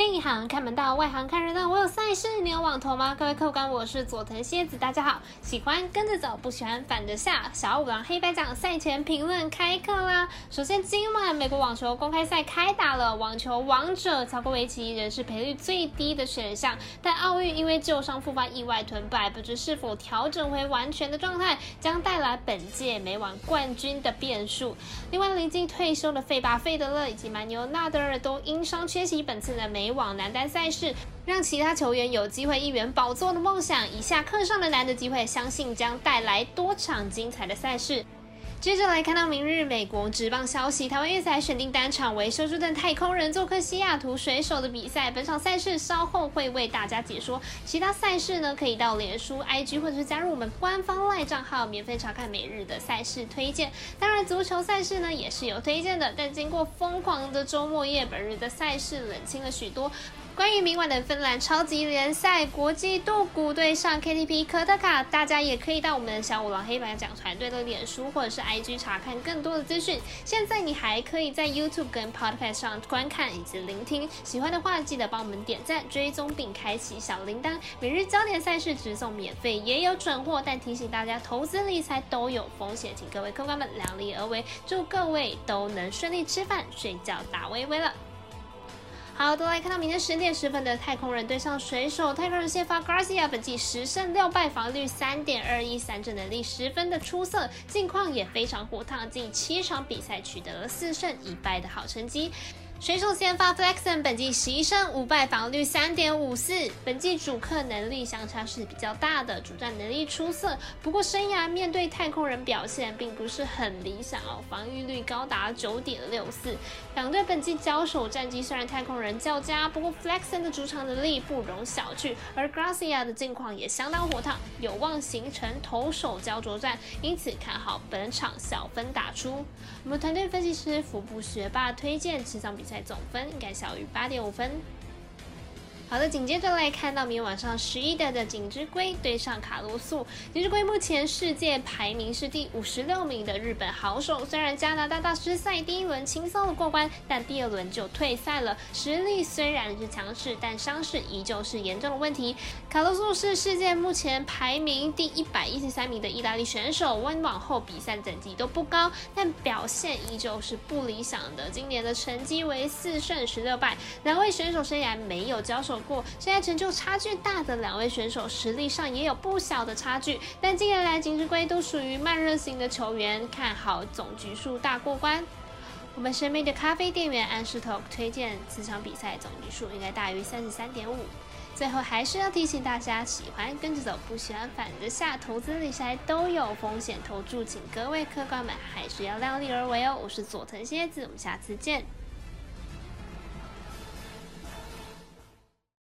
内行看门道，外行看热闹。我有赛事，你有网投吗？各位客官，我是佐藤蝎子，大家好。喜欢跟着走，不喜欢反着下。小五郎黑白奖赛前评论开课啦！首先，今晚美国网球公开赛开打了，网球王者乔科维奇仍是赔率最低的选项，但奥运因为旧伤复发意外吞败，不知是否调整回完全的状态，将带来本届美网冠军的变数。另外，临近退休的费巴费德勒以及蛮牛纳德尔都因伤缺席本次的美。往男单赛事，让其他球员有机会一圆宝座的梦想。以下课上的难得机会，相信将带来多场精彩的赛事。接着来看到明日美国职棒消息，台湾月赛选定单场为休斯顿太空人做客西雅图水手的比赛。本场赛事稍后会为大家解说，其他赛事呢可以到脸书、IG 或者是加入我们官方赖账号，免费查看每日的赛事推荐。当然足球赛事呢也是有推荐的，但经过疯狂的周末夜，本日的赛事冷清了许多。关于明晚的芬兰超级联赛，国际杜古对上 KTP 科特卡，大家也可以到我们的小五郎黑白奖团队的脸书或者是 IG 查看更多的资讯。现在你还可以在 YouTube 跟 Podcast 上观看以及聆听。喜欢的话，记得帮我们点赞、追踪并开启小铃铛。每日焦点赛事直送免费，也有准货，但提醒大家，投资理财都有风险，请各位客官们量力而为。祝各位都能顺利吃饭、睡觉、打微微了。好，都来看到明天十点十分的太空人对上水手。太空人先发 Garcia，本季十胜六败，防率三点二一，三振能力十分的出色，近况也非常火烫，近七场比赛取得了四胜一败的好成绩。水手先发 Flexon，本季十一胜五败，防率三点五四。本季主客能力相差是比较大的，主战能力出色。不过生涯面对太空人表现并不是很理想哦，防御率高达九点六四。两队本季交手战绩虽然太空人较佳，不过 Flexon 的主场能力不容小觑，而 Gracia 的近况也相当火烫，有望形成投手焦灼战，因此看好本场小分打出。我们团队分析师福部学霸推荐持场比。在总分应该小于八点五分。好的，紧接着来看到明天晚上十一点的景之圭对上卡洛素。景之圭目前世界排名是第五十六名的日本好手，虽然加拿大大师赛第一轮轻松的过关，但第二轮就退赛了。实力虽然是强势，但伤势依旧是严重的问题。卡洛素是世界目前排名第一百一十三名的意大利选手，温网后比赛等级都不高，但表现依旧是不理想的。今年的成绩为四胜十六败，两位选手生涯没有交手。过，现在成就差距大的两位选手实力上也有不小的差距，但近年来金之龟都属于慢热型的球员，看好总局数大过关。我们神秘的咖啡店员安石头推荐此场比赛总局数应该大于三十三点五。最后还是要提醒大家，喜欢跟着走，不喜欢反着下，投资理财都有风险，投注请各位客官们还是要量力而为哦。我是佐藤蝎子，我们下次见。